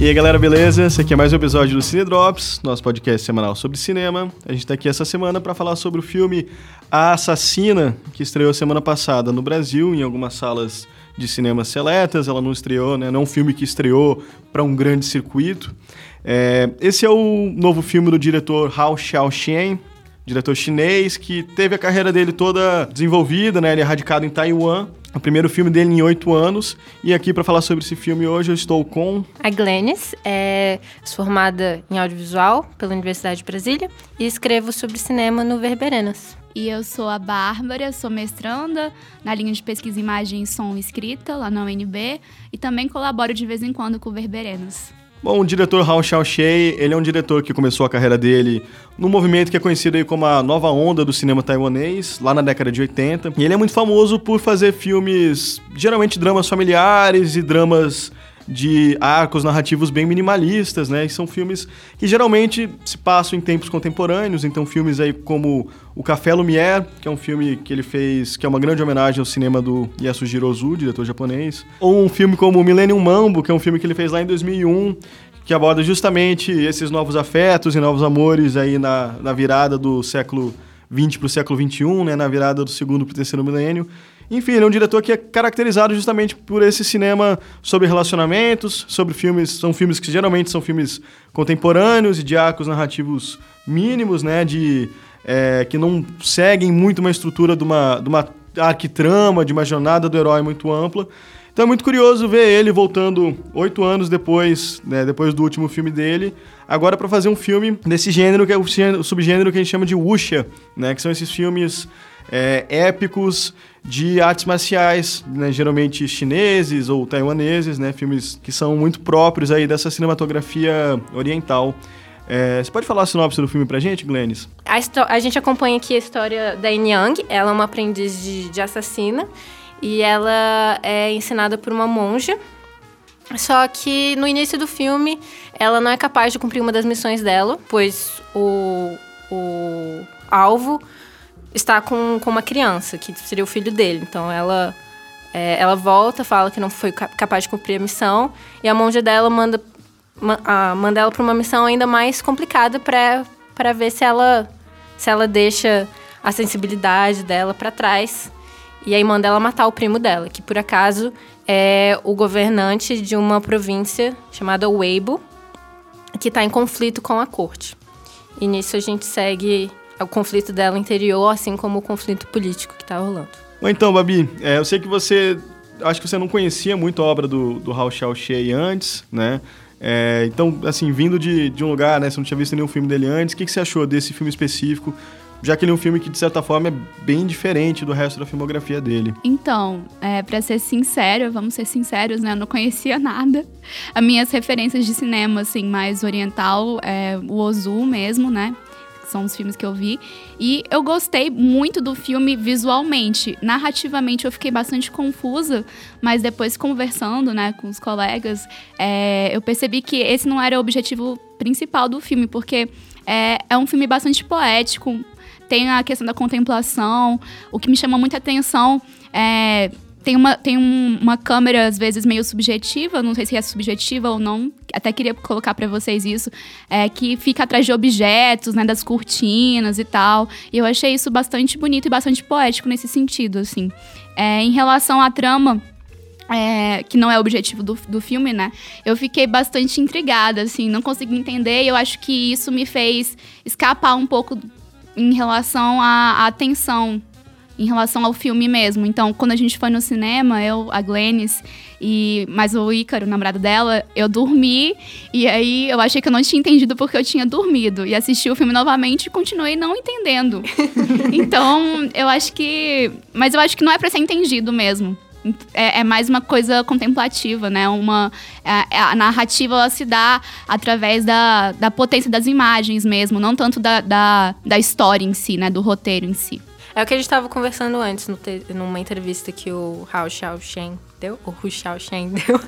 E aí galera, beleza? Esse aqui é mais um episódio do Cine Drops, nosso podcast semanal sobre cinema. A gente está aqui essa semana para falar sobre o filme A Assassina, que estreou semana passada no Brasil, em algumas salas de cinema seletas. Ela não estreou, né? Não é um filme que estreou para um grande circuito. É, esse é o novo filme do diretor Hao Xiaoxian, diretor chinês que teve a carreira dele toda desenvolvida, né? Ele é radicado em Taiwan. O primeiro filme dele em oito anos. E aqui para falar sobre esse filme hoje eu estou com a Glennis, é formada em audiovisual pela Universidade de Brasília e escrevo sobre cinema no Verberenas. E eu sou a Bárbara, sou mestranda na linha de pesquisa imagem, som e escrita lá na UNB e também colaboro de vez em quando com o Verberenas. Bom, o diretor Hao Xiaoxie, ele é um diretor que começou a carreira dele num movimento que é conhecido aí como a nova onda do cinema taiwanês, lá na década de 80. E ele é muito famoso por fazer filmes, geralmente dramas familiares e dramas de arcos narrativos bem minimalistas, né? E são filmes que geralmente se passam em tempos contemporâneos, então filmes aí como O Café Lumière, que é um filme que ele fez, que é uma grande homenagem ao cinema do Yasujiro Ozu, diretor japonês, ou um filme como Millennium Mambo, que é um filme que ele fez lá em 2001, que aborda justamente esses novos afetos e novos amores aí na, na virada do século 20 para o século 21, né, na virada do segundo para o terceiro milênio. Enfim, ele é um diretor que é caracterizado justamente por esse cinema sobre relacionamentos, sobre filmes, são filmes que geralmente são filmes contemporâneos e de arcos narrativos mínimos, né, de é, que não seguem muito uma estrutura de uma, de uma arquitrama, de uma jornada do herói muito ampla. Então é muito curioso ver ele voltando oito anos depois, né, depois do último filme dele, agora para fazer um filme desse gênero que é o subgênero que a gente chama de wuxia, né, que são esses filmes é, épicos de artes marciais, né, geralmente chineses ou taiwaneses, né, filmes que são muito próprios aí dessa cinematografia oriental. É, você pode falar a sinopse do filme pra gente, Glennis? A, a, gente acompanha aqui a história da Yin Yang, ela é uma aprendiz de, de assassina e ela é ensinada por uma monja. Só que no início do filme ela não é capaz de cumprir uma das missões dela, pois o, o alvo está com, com uma criança, que seria o filho dele. Então ela, é, ela volta, fala que não foi capaz de cumprir a missão, e a monja dela manda, a, manda ela para uma missão ainda mais complicada para ver se ela, se ela deixa a sensibilidade dela para trás. E aí manda ela matar o primo dela, que por acaso é o governante de uma província chamada Weibo, que está em conflito com a corte. E nisso a gente segue o conflito dela interior, assim como o conflito político que tá rolando. Então, Babi, é, eu sei que você. Acho que você não conhecia muito a obra do, do Hao Xiaoxie antes, né? É, então, assim, vindo de, de um lugar, né? Você não tinha visto nenhum filme dele antes, o que, que você achou desse filme específico? já que ele é um filme que, de certa forma, é bem diferente do resto da filmografia dele. Então, é, para ser sincero, vamos ser sinceros, né? Eu não conhecia nada. As minhas referências de cinema, assim, mais oriental, é o Ozu mesmo, né? São os filmes que eu vi. E eu gostei muito do filme visualmente. Narrativamente eu fiquei bastante confusa, mas depois conversando né, com os colegas, é, eu percebi que esse não era o objetivo principal do filme, porque é, é um filme bastante poético, tem a questão da contemplação. O que me chama muita atenção é tem uma, tem um, uma câmera, às vezes, meio subjetiva, não sei se é subjetiva ou não, até queria colocar para vocês isso, é, que fica atrás de objetos, né, das cortinas e tal. E eu achei isso bastante bonito e bastante poético nesse sentido, assim. É, em relação à trama, é, que não é o objetivo do, do filme, né? Eu fiquei bastante intrigada, assim, não consegui entender e eu acho que isso me fez escapar um pouco em relação à, à tensão em relação ao filme mesmo. Então, quando a gente foi no cinema, eu, a Glennis e mais o Ícaro, o namorado dela, eu dormi e aí eu achei que eu não tinha entendido porque eu tinha dormido e assisti o filme novamente e continuei não entendendo. então, eu acho que, mas eu acho que não é para ser entendido mesmo. É, é, mais uma coisa contemplativa, né? Uma, a, é, a narrativa ela se dá através da, da potência das imagens mesmo, não tanto da, da, da história em si, né? Do roteiro em si. É o que a gente estava conversando antes, te, numa entrevista que o Hao Xiaoshen deu, o Hu Xiaoshen deu.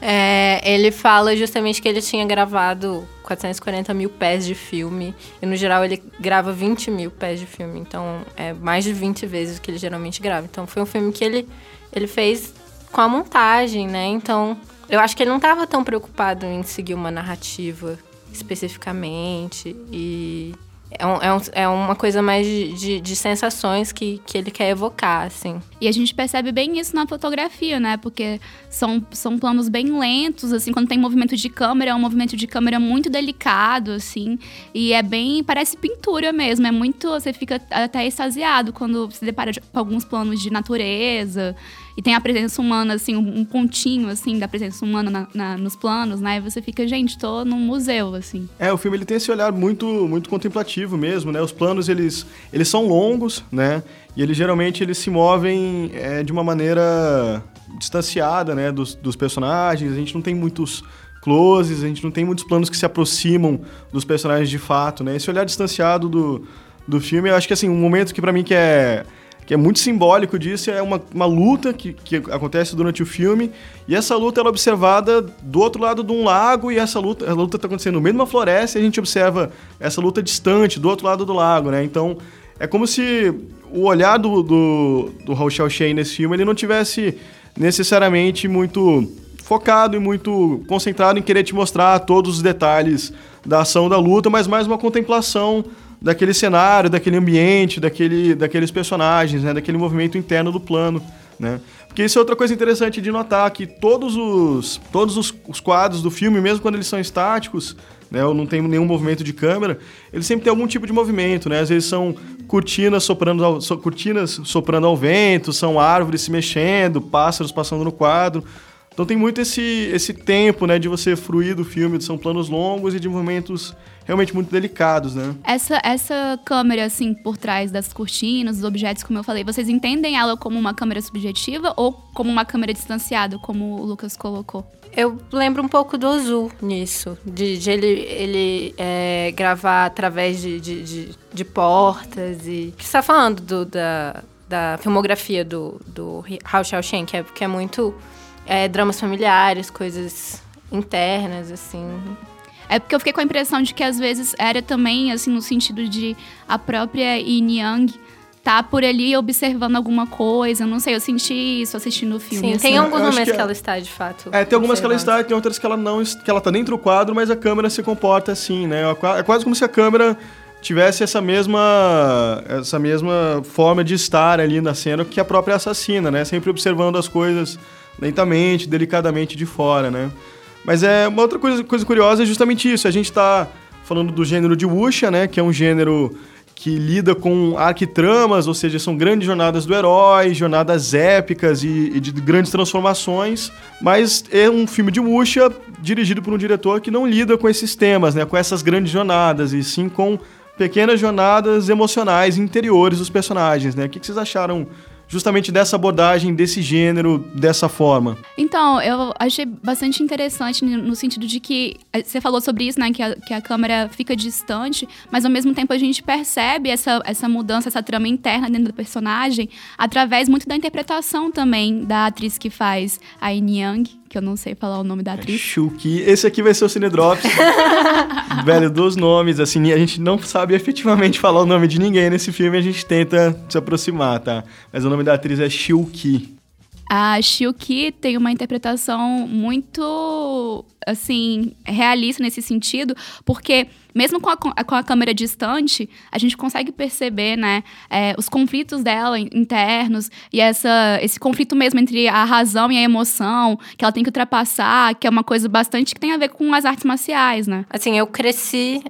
É, ele fala justamente que ele tinha gravado 440 mil pés de filme. E, no geral, ele grava 20 mil pés de filme. Então, é mais de 20 vezes o que ele geralmente grava. Então, foi um filme que ele, ele fez com a montagem, né? Então, eu acho que ele não estava tão preocupado em seguir uma narrativa especificamente e é, um, é, um, é, uma coisa mais de, de, de, sensações que, que ele quer evocar, assim. E a gente percebe bem isso na fotografia, né? Porque são, são planos bem lentos, assim, quando tem movimento de câmera, é um movimento de câmera muito delicado, assim. E é bem. parece pintura mesmo. É muito. Você fica até extasiado quando se depara com alguns planos de natureza e tem a presença humana, assim, um pontinho, assim, da presença humana na, na, nos planos, né? E você fica, gente, tô num museu, assim. É, o filme ele tem esse olhar muito, muito contemplativo mesmo, né? Os planos, eles, eles são longos, né? E eles geralmente eles se movem é, de uma maneira distanciada, né? Dos, dos personagens. A gente não tem muitos closes, a gente não tem muitos planos que se aproximam dos personagens de fato, né? Esse olhar distanciado do, do filme, eu acho que, assim, um momento que para mim que é que é muito simbólico disso, é uma, uma luta que, que acontece durante o filme, e essa luta ela é observada do outro lado de um lago, e essa luta a luta está acontecendo no meio de uma floresta, e a gente observa essa luta distante, do outro lado do lago, né? Então, é como se o olhar do, do, do Hao Xiaoxian nesse filme, ele não tivesse necessariamente muito focado e muito concentrado em querer te mostrar todos os detalhes da ação da luta, mas mais uma contemplação daquele cenário, daquele ambiente, daquele, daqueles personagens, né? Daquele movimento interno do plano, né? Porque isso é outra coisa interessante de notar, que todos os, todos os, os quadros do filme, mesmo quando eles são estáticos, né, ou não tem nenhum movimento de câmera, eles sempre têm algum tipo de movimento, né? Às vezes são cortinas soprando ao, so, cortinas soprando ao vento, são árvores se mexendo, pássaros passando no quadro. Então tem muito esse, esse tempo, né, de você fruir do filme, são planos longos e de movimentos realmente muito delicados, né? Essa, essa câmera, assim, por trás das cortinas, dos objetos, como eu falei, vocês entendem ela como uma câmera subjetiva ou como uma câmera distanciada, como o Lucas colocou? Eu lembro um pouco do Azul nisso, de, de ele, ele é, gravar através de, de, de, de portas e... Que você está falando do, da, da filmografia do, do Hao Xiaoxian, que é, que é muito é, dramas familiares, coisas internas, assim. É porque eu fiquei com a impressão de que às vezes era também, assim, no sentido de a própria Yin Yang tá por ali observando alguma coisa. Não sei, eu senti isso assistindo o filme. Sim, assim. tem alguns momentos que, que, ela está, de fato. É, tem algumas que ela está, tem outras que ela não, que ela tá dentro do quadro, mas a câmera se comporta assim, né? É quase como se a câmera tivesse essa mesma essa mesma forma de estar ali na cena que a própria assassina, né? Sempre observando as coisas lentamente, delicadamente de fora, né? Mas é uma outra coisa, coisa curiosa é justamente isso. A gente está falando do gênero de wuxia, né? Que é um gênero que lida com arquitramas, ou seja, são grandes jornadas do herói, jornadas épicas e, e, de grandes transformações, mas é um filme de wuxia dirigido por um diretor que não lida com esses temas, né, com essas grandes jornadas, e sim com pequenas jornadas emocionais interiores dos personagens, né? O que vocês acharam justamente dessa abordagem, desse gênero, dessa forma? Então, eu achei bastante interessante no sentido de que eh, você falou sobre isso, né? Que a, que a câmera fica distante, mas ao mesmo tempo a gente percebe essa, essa mudança, essa trama interna dentro do personagem, através muito da interpretação também da atriz que faz a Yin Yang, que eu não sei falar o nome da atriz. Shuki. Esse aqui vai ser o Cine Drops. Velho, dos nomes, assim, a gente não sabe efetivamente falar o nome de ninguém nesse filme, a gente tenta se aproximar, tá? Mas o nome da atriz é Shuki. A Shiuki tem uma interpretação muito, assim, realista nesse sentido, porque mesmo com a, com a câmera distante, a gente consegue perceber, né, é, os conflitos dela internos e essa, esse conflito mesmo entre a razão e a emoção, que ela tem que ultrapassar, que é uma coisa bastante que tem a ver com as artes marciais, né? Assim, eu cresci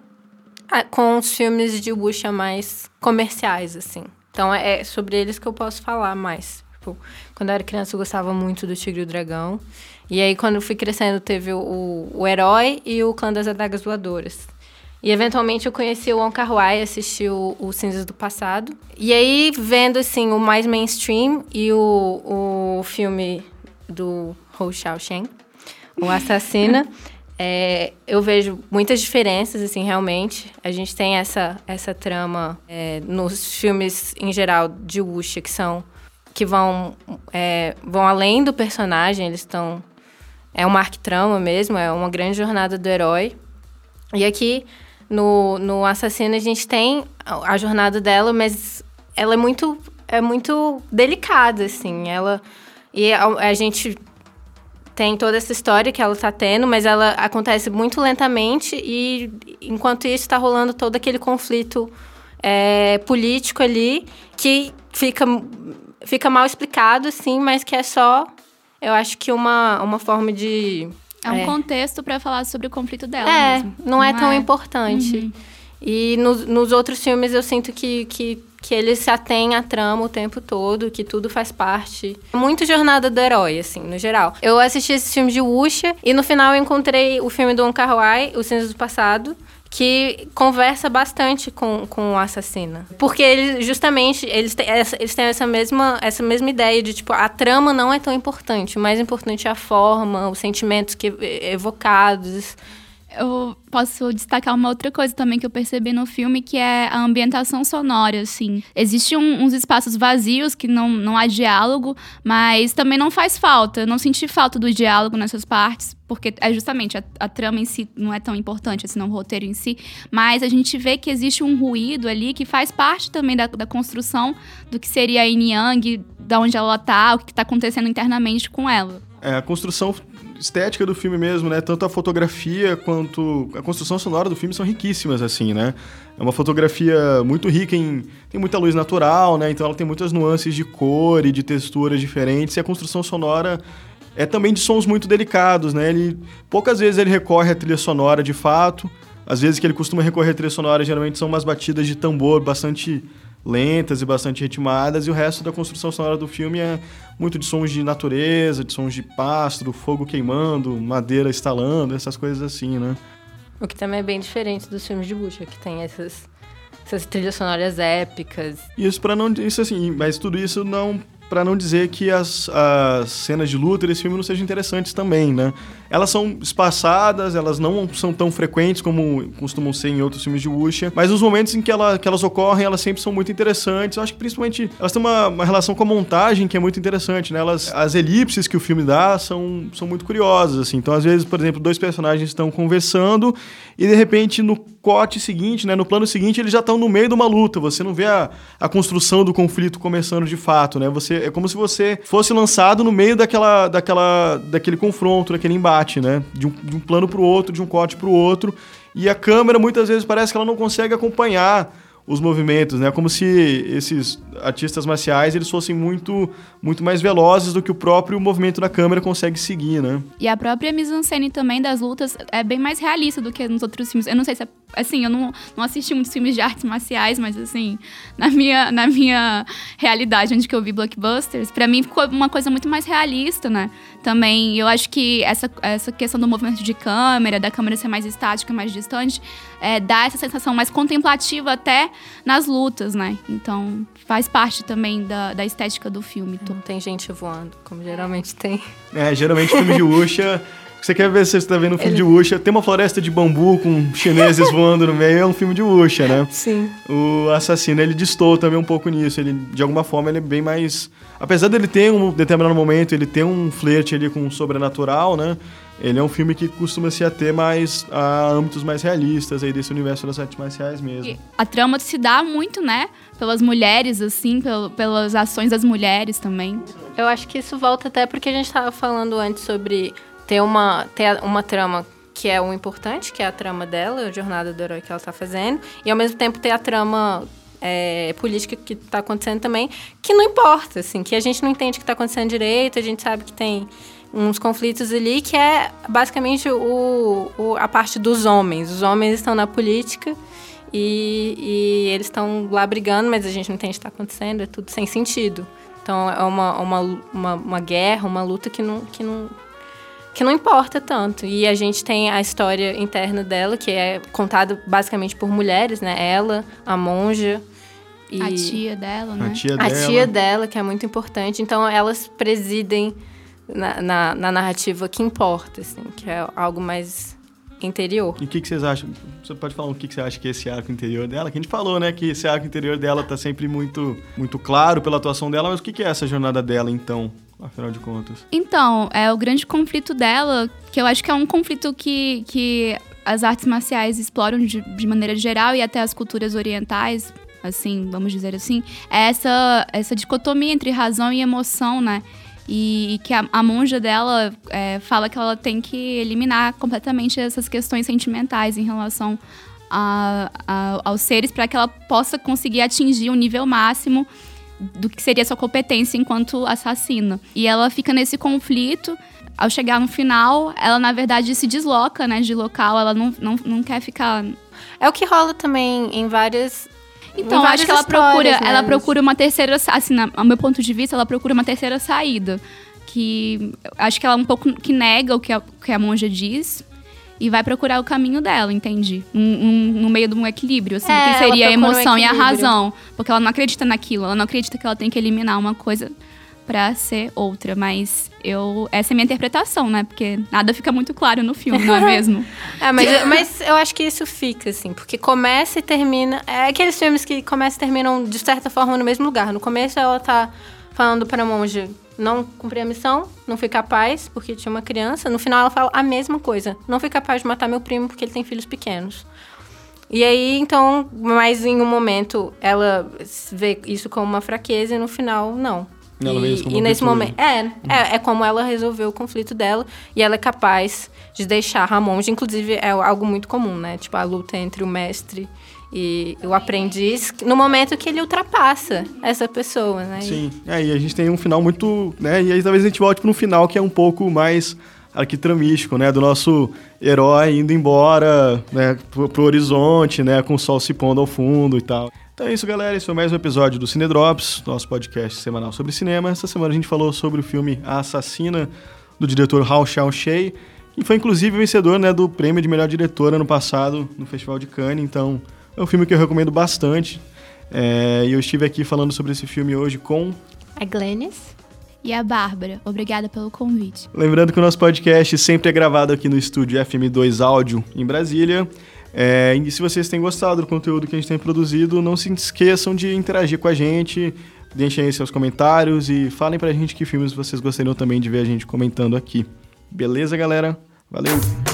ah, com os filmes de wuxia mais comerciais, assim. Então é sobre eles que eu posso falar mais. Tipo, quando eu era criança, eu gostava muito do Tigre e o Dragão. E aí, quando eu fui crescendo, teve o, o Herói e o Clã das Adagas Voadoras. E, eventualmente, eu conheci o Wong Kar-wai, assisti o, o Cinzas do Passado. E aí, vendo, assim, o mais mainstream e o, o filme do Hou Xiaoxian, O Assassina... É, eu vejo muitas diferenças, assim, realmente. A gente tem essa, essa trama é, nos filmes, em geral, de wuxia, que são que vão, é, vão além do personagem, eles estão. É uma arquitrama mesmo, é uma grande jornada do herói. E aqui no, no Assassino a gente tem a jornada dela, mas ela é muito, é muito delicada, assim. Ela. E a, a gente tem toda essa história que ela tá tendo, mas ela acontece muito lentamente e enquanto isso está rolando todo aquele conflito é, político ali que fica, fica mal explicado, sim, mas que é só, eu acho que uma, uma forma de... É um é, contexto para falar sobre o conflito dela É, mesmo. não, é não é tão importante. Uhum. E nos, nos outros filmes eu sinto que, que que ele se atém à trama o tempo todo, que tudo faz parte. Muito jornada do herói, assim, no geral. Eu assisti esse filme de Wuxia e no final eu encontrei o filme do Wong Kar Wai, O Cinza do Passado, que conversa bastante com, com o assassino. Porque eles, justamente, eles têm, essa, eles têm essa mesma, essa mesma ideia de, tipo, a trama não é tão importante. O mais importante é a forma, os sentimentos que, evocados eu posso destacar uma outra coisa também que eu percebi no filme, que é a ambientação sonora, assim. Existem um, uns espaços vazios que não, não há diálogo, mas também não faz falta. Eu não senti falta do diálogo nessas partes, porque é justamente a, a trama em si não é tão importante, assim, não o roteiro em si, mas a gente vê que existe um ruído ali que faz parte também da, da construção do que seria a Yin Yang, da onde ela tá, o que está acontecendo internamente com ela. É, a construção estética do filme mesmo, né? Tanto a fotografia quanto a construção sonora do filme são riquíssimas, assim, né? É uma fotografia muito rica em... Tem muita luz natural, né? Então ela tem muitas nuances de cor e de texturas diferentes. E a construção sonora é também de sons muito delicados, né? Ele... Poucas vezes ele recorre à trilha sonora, de fato. Às vezes que ele costuma recorrer à trilha sonora, geralmente são umas batidas de tambor bastante lentas e bastante ritmadas, e o resto da construção sonora do filme é muito de sons de natureza, de sons de pasto, fogo queimando, madeira estalando, essas coisas assim, né? O que também é bem diferente dos filmes de Bucha, que tem essas, essas trilhas sonoras épicas. Isso para não isso assim, mas tudo isso não para não dizer que as, as cenas de luta desse filme não sejam interessantes também, né? Elas são espaçadas, elas não são tão frequentes como costumam ser em outros filmes de Wuxia, mas os momentos em que, ela, que elas ocorrem, elas sempre são muito interessantes. Eu acho que principalmente elas têm uma, uma relação com a montagem que é muito interessante, né? Elas, as elipses que o filme dá são, são muito curiosas, assim. Então, às vezes, por exemplo, dois personagens estão conversando e, de repente, no corte seguinte, né? No plano seguinte, eles já estão no meio de uma luta. Você não vê a, a construção do conflito começando de fato, né? Você, é como se você fosse lançado no meio daquela, daquela, daquele confronto, daquele embate, né? De um, de um plano para o outro, de um corte para o outro. E a câmera muitas vezes parece que ela não consegue acompanhar os movimentos, né? Como se esses artistas marciais eles fossem muito muito mais velozes do que o próprio movimento da câmera consegue seguir, né? E a própria mise-en-scène também das lutas é bem mais realista do que nos outros filmes. Eu não sei se é, assim, eu não, não assisti muitos filmes de artes marciais, mas assim, na minha na minha realidade onde que eu vi blockbusters, para mim ficou uma coisa muito mais realista, né? Também eu acho que essa essa questão do movimento de câmera, da câmera ser mais estática, mais distante, é, dá essa sensação mais contemplativa até nas lutas, né? Então faz parte também da, da estética do filme. Não tem gente voando, como geralmente tem. É, geralmente filme de Wuxia... Você quer ver se você está vendo um filme Ele... de Wuxia, tem uma floresta de bambu com chineses voando no meio, é um filme de Wuxia, né? Sim. O assassino, ele distou também um pouco nisso. Ele, de alguma forma, ele é bem mais... Apesar dele ter um determinado momento, ele tem um flerte ali com o sobrenatural, né? ele é um filme que costuma se ater mais a âmbitos mais realistas aí desse universo das artes marciais mesmo. E a trama se dá muito, né? Pelas mulheres, assim, pel pelas ações das mulheres também. Eu acho que isso volta até porque a gente estava falando antes sobre ter uma, ter uma trama que é o importante, que é a trama dela, a jornada do herói que ela está fazendo, e ao mesmo tempo ter a trama é, política que está acontecendo também, que não importa, assim, que a gente não entende o que está acontecendo direito, a gente sabe que tem uns conflitos ali que é basicamente o, o, a parte dos homens. Os homens estão na política e, e eles estão lá brigando, mas a gente não entende o que está acontecendo, é tudo sem sentido. Então é uma, uma, uma, uma guerra, uma luta que não, que, não, que não importa tanto. E a gente tem a história interna dela, que é contada basicamente por mulheres, né? Ela, a monja. E a tia dela, né? A tia dela. A tia dela, que é muito importante. Então elas presidem na, na, na, narrativa que importa, assim, que é algo mais interior. E o que, que, vocês acham? Você pode falar o que, que você acha que é esse arco interior dela? Que a gente falou, né? Que esse arco interior dela tá sempre muito, muito claro pela atuação dela, mas o que, que é essa jornada dela, então? Afinal de contas. Então, é o grande conflito dela, que eu acho que é um conflito que, que as artes marciais exploram de, de maneira geral e até as culturas orientais, assim, vamos dizer assim, é essa, essa dicotomia entre razão e emoção, né? E, que a, a, monja dela é, fala que ela tem que eliminar completamente essas questões sentimentais em relação a, a, aos seres para que ela possa conseguir atingir o nível máximo do que seria sua competência enquanto assassina. E ela fica nesse conflito. Ao chegar no final, ela na verdade se desloca, né, de local. Ela não, não, não quer ficar. É o que rola também em várias então, acho que ela procura, né? ela procura uma terceira, assim, ao meu ponto de vista, ela procura uma terceira saída, que acho que ela um pouco que nega o que a, que a monja diz, e vai procurar o caminho dela, entendi. Um, um, no meio de um equilíbrio, assim, é, que seria a emoção um e a razão. Porque ela não acredita naquilo, ela não acredita que ela tem que eliminar uma coisa para ser outra. Mas eu. Essa é a minha interpretação, né? Porque nada fica muito claro no filme, não é mesmo? é, mas, mas eu acho que isso fica, assim, porque começa e termina. É aqueles filmes que começam e terminam, de certa forma, no mesmo lugar. No começo ela tá falando pra monja não cumprir a missão, não fui capaz porque tinha uma criança. No final ela fala a mesma coisa. Não fui capaz de matar meu primo porque ele tem filhos pequenos. E aí, então, mas em um momento ela vê isso como uma fraqueza e no final, não. Ela e, e nesse momento. É, é, é como ela resolveu o conflito dela e ela é capaz de deixar Ramon. Inclusive, é algo muito comum, né? Tipo, a luta entre o mestre e o aprendiz, no momento que ele ultrapassa essa pessoa, né? Sim, é, e a gente tem um final muito, né? E aí talvez a gente volte para um final que é um pouco mais arquitramístico, né? Do nosso herói indo embora, né? Pro, pro horizonte, né? Com o sol se pondo ao fundo e tal. Então é isso, galera. Esse foi mais um episódio do Cine Drops, nosso podcast semanal sobre cinema. Essa semana a gente falou sobre o filme A Assassina, do diretor Hao Xiaoshei, que foi inclusive vencedor né, do prêmio de melhor diretor ano passado no Festival de Cannes. Então é um filme que eu recomendo bastante. É, e eu estive aqui falando sobre esse filme hoje com. A Glennis. E a Bárbara. Obrigada pelo convite. Lembrando que o nosso podcast sempre é gravado aqui no estúdio FM2 Áudio, em Brasília. É, e se vocês têm gostado do conteúdo que a gente tem produzido, não se esqueçam de interagir com a gente. Deixem aí seus comentários e falem pra gente que filmes vocês gostariam também de ver a gente comentando aqui. Beleza, galera? Valeu!